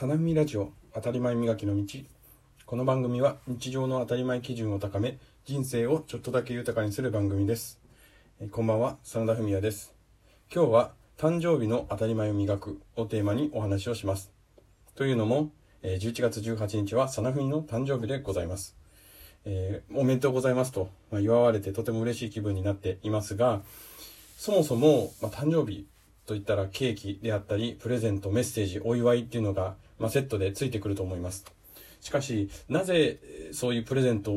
さなみラジオ当たり前磨きの道。この番組は日常の当たり前基準を高め人生をちょっとだけ豊かにする番組です。えこんばんは真田文也です。今日は誕生日の当たり前を磨くをテーマにお話をします。というのもえ11月18日はさなふみの誕生日でございます。えー、おめでとうございますと、まあ、祝われてとても嬉しい気分になっていますが、そもそも、まあ、誕生日といったらケーキであったり、プレゼント、メッセージ、お祝いっていうのが、まあ、セットでついてくると思います。しかし、なぜそういうプレゼントを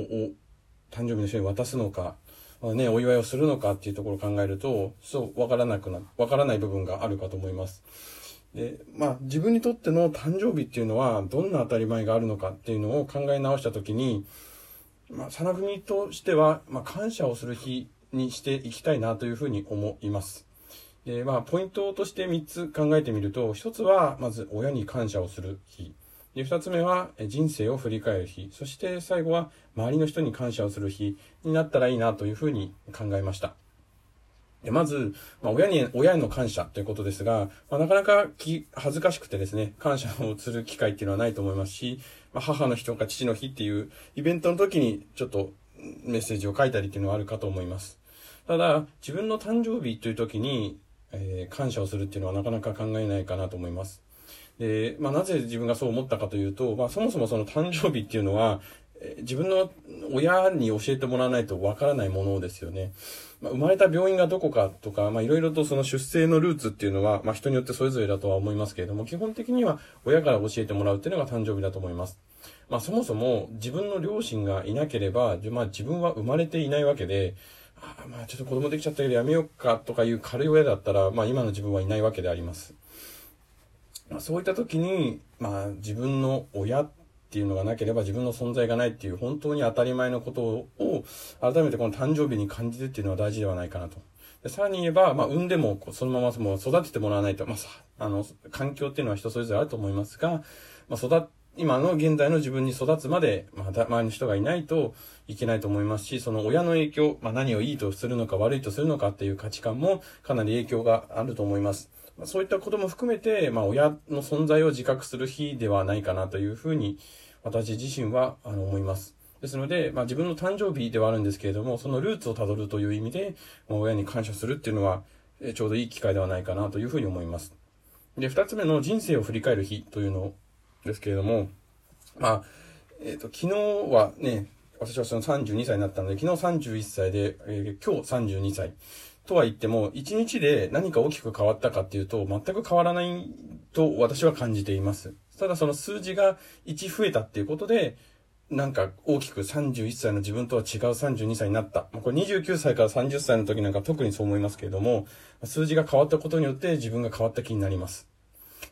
誕生日の人に渡すのか、まあ、ね、お祝いをするのかっていうところを考えると、そう、わからなくな、わからない部分があるかと思います。で、まあ、自分にとっての誕生日っていうのは、どんな当たり前があるのかっていうのを考え直したときに、まあ、さなふみとしては、まあ、感謝をする日にしていきたいなというふうに思います。で、まあ、ポイントとして3つ考えてみると、1つは、まず、親に感謝をする日。で、2つ目は、人生を振り返る日。そして最後は、周りの人に感謝をする日になったらいいなというふうに考えました。で、まず、まあ、親に、親への感謝ということですが、まあ、なかなかき恥ずかしくてですね、感謝をする機会っていうのはないと思いますし、まあ、母の日とか父の日っていうイベントの時にちょっとメッセージを書いたりっていうのはあるかと思います。ただ、自分の誕生日という時に、えー、感謝をするっていうのはなかなか考えないかなと思います。で、まあ、なぜ自分がそう思ったかというと、まあ、そもそもその誕生日っていうのは、自分の親に教えてもらわないとわからないものですよね。まあ、生まれた病院がどこかとか、まあ、いろいろとその出生のルーツっていうのは、まあ、人によってそれぞれだとは思いますけれども、基本的には親から教えてもらうっていうのが誕生日だと思います。まあ、そもそも自分の両親がいなければ、まあ、自分は生まれていないわけで、まあ、ちょっと子供できちゃったけどやめようかとかいう軽い親だったら、まあ、今の自分はいないわけであります。まあ、そういった時に、まあ、自分の親っていうのがなければ自分の存在がないっていう本当に当たり前のことを改めてこの誕生日に感じてっていうのは大事ではないかなと。でさらに言えば、まあ、産んでもそのままもう育ててもらわないと、まあ、あの、環境っていうのは人それぞれあると思いますが、まあ、育っ今の現在の自分に育つまで、まあ、周りの人がいないといけないと思いますし、その親の影響、まあ、何をいいとするのか悪いとするのかっていう価値観もかなり影響があると思います。まあ、そういったことも含めて、まあ、親の存在を自覚する日ではないかなというふうに、私自身はあの思います。ですので、まあ、自分の誕生日ではあるんですけれども、そのルーツをたどるという意味で、まあ、親に感謝するっていうのは、ちょうどいい機会ではないかなというふうに思います。で、二つ目の人生を振り返る日というのですけれども、まあ、えっ、ー、と、昨日はね、私はその32歳になったので、昨日31歳で、えー、今日32歳。とは言っても、1日で何か大きく変わったかっていうと、全く変わらないと私は感じています。ただその数字が1増えたっていうことで、なんか大きく31歳の自分とは違う32歳になった。これ29歳から30歳の時なんか特にそう思いますけれども、数字が変わったことによって自分が変わった気になります。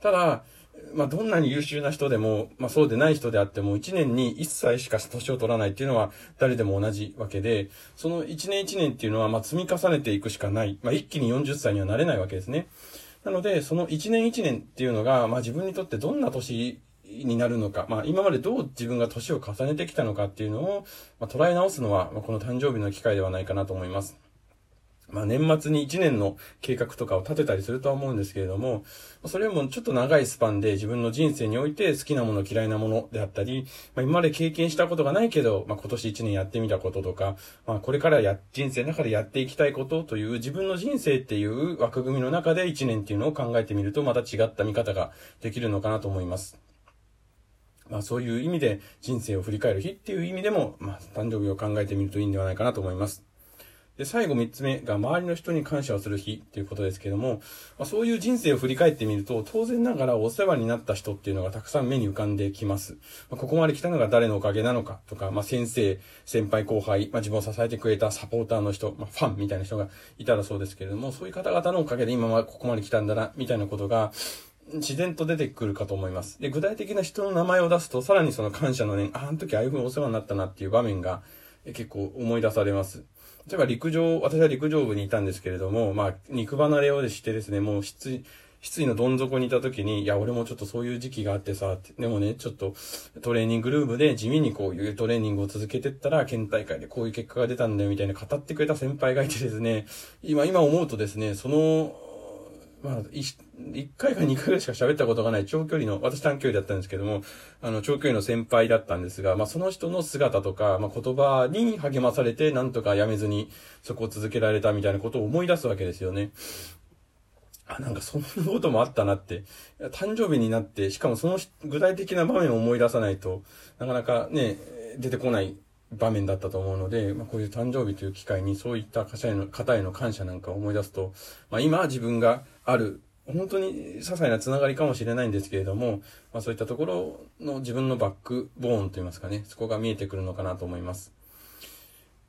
ただ、まあ、どんなに優秀な人でも、まあ、そうでない人であっても、1年に1歳しか年を取らないっていうのは、誰でも同じわけで、その1年1年っていうのは、まあ、積み重ねていくしかない。まあ、一気に40歳にはなれないわけですね。なので、その1年1年っていうのが、まあ、自分にとってどんな年になるのか、まあ、今までどう自分が年を重ねてきたのかっていうのを、まあ、捉え直すのは、まあ、この誕生日の機会ではないかなと思います。まあ年末に1年の計画とかを立てたりするとは思うんですけれども、それもちょっと長いスパンで自分の人生において好きなもの嫌いなものであったり、まあ今まで経験したことがないけど、まあ今年1年やってみたこととか、まあこれからや、人生の中でやっていきたいことという自分の人生っていう枠組みの中で1年っていうのを考えてみるとまた違った見方ができるのかなと思います。まあそういう意味で人生を振り返る日っていう意味でも、まあ誕生日を考えてみるといいんではないかなと思います。で、最後3つ目が周りの人に感謝をする日っていうことですけども、まあ、そういう人生を振り返ってみると、当然ながらお世話になった人っていうのがたくさん目に浮かんできます。まあ、ここまで来たのが誰のおかげなのかとか、まあ、先生、先輩後輩、まあ、自分を支えてくれたサポーターの人、まあ、ファンみたいな人がいたらそうですけれども、そういう方々のおかげで今はここまで来たんだな、みたいなことが、自然と出てくるかと思います。で、具体的な人の名前を出すと、さらにその感謝の念、あ、あの時ああいうふうにお世話になったなっていう場面が結構思い出されます。例えば陸上、私は陸上部にいたんですけれども、まあ、肉離れをしてですね、もう失意、失意のどん底にいた時に、いや、俺もちょっとそういう時期があってさ、でもね、ちょっとトレーニングルームで地味にこういうトレーニングを続けてったら、県大会でこういう結果が出たんだよみたいな語ってくれた先輩がいてですね、今、今思うとですね、その、まあ、一回か二回ぐらいしか喋ったことがない長距離の、私短距離だったんですけども、あの、長距離の先輩だったんですが、まあ、その人の姿とか、まあ、言葉に励まされて、なんとかやめずに、そこを続けられたみたいなことを思い出すわけですよね。あ、なんかそんなこともあったなって。誕生日になって、しかもその具体的な場面を思い出さないと、なかなかね、出てこない場面だったと思うので、まあ、こういう誕生日という機会にそういった方への方への感謝なんかを思い出すと、まあ、今自分がある、本当に些細なつながりかもしれないんですけれども、まあ、そういったところの自分のバックボーンといいますかね、そこが見えてくるのかなと思います。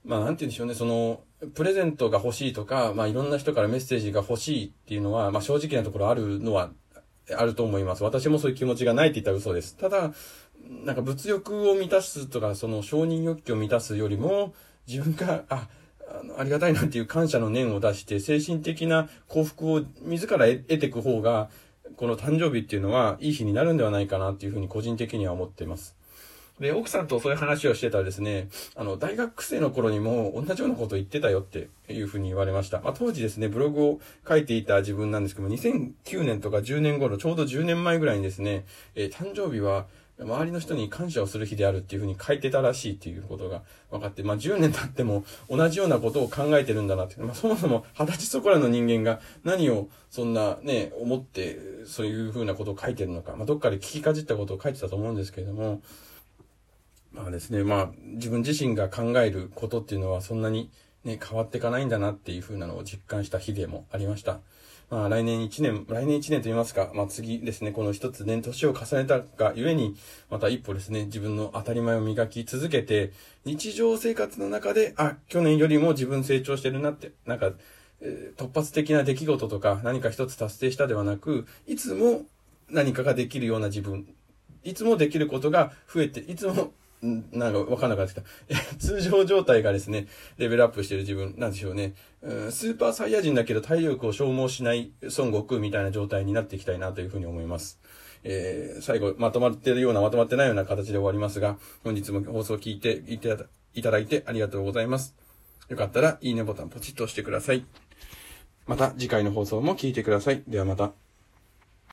まあ、なんて言うんでしょうね、その、プレゼントが欲しいとか、まあ、いろんな人からメッセージが欲しいっていうのは、まあ、正直なところあるのは、あると思います。私もそういう気持ちがないって言ったら嘘です。ただ、なんか物欲を満たすとか、その承認欲求を満たすよりも、自分が、あ、あの、ありがたいなっていう感謝の念を出して、精神的な幸福を自ら得ていく方が、この誕生日っていうのは、いい日になるんではないかなっていうふうに個人的には思っています。で、奥さんとそういう話をしてたらですね、あの、大学生の頃にも同じようなこと言ってたよっていうふうに言われました。まあ、当時ですね、ブログを書いていた自分なんですけども、2009年とか10年頃、ちょうど10年前ぐらいにですね、えー、誕生日は、周りの人に感謝をする日であるっていうふうに書いてたらしいっていうことが分かって、まあ10年経っても同じようなことを考えてるんだなって、まあそもそも二十歳そこらの人間が何をそんなね、思ってそういうふうなことを書いてるのか、まあどっかで聞きかじったことを書いてたと思うんですけれども、まあですね、まあ自分自身が考えることっていうのはそんなにね、変わっていかないんだなっていうふうなのを実感した日でもありました。まあ来年1年、来年1年と言いますか、まあ次ですね、この一つ年、年を重ねたがゆえに、また一歩ですね、自分の当たり前を磨き続けて、日常生活の中で、あ、去年よりも自分成長してるなって、なんか、突発的な出来事とか何か一つ達成したではなく、いつも何かができるような自分、いつもできることが増えて、いつもなんかわかんなくなってきた。通常状態がですね、レベルアップしてる自分、なんでしょうね。うんスーパーサイヤ人だけど体力を消耗しない孫悟空みたいな状態になっていきたいなというふうに思います。えー、最後、まとまってるような、まとまってないような形で終わりますが、本日も放送を聞いていただいてありがとうございます。よかったら、いいねボタンポチッと押してください。また次回の放送も聞いてください。ではまた。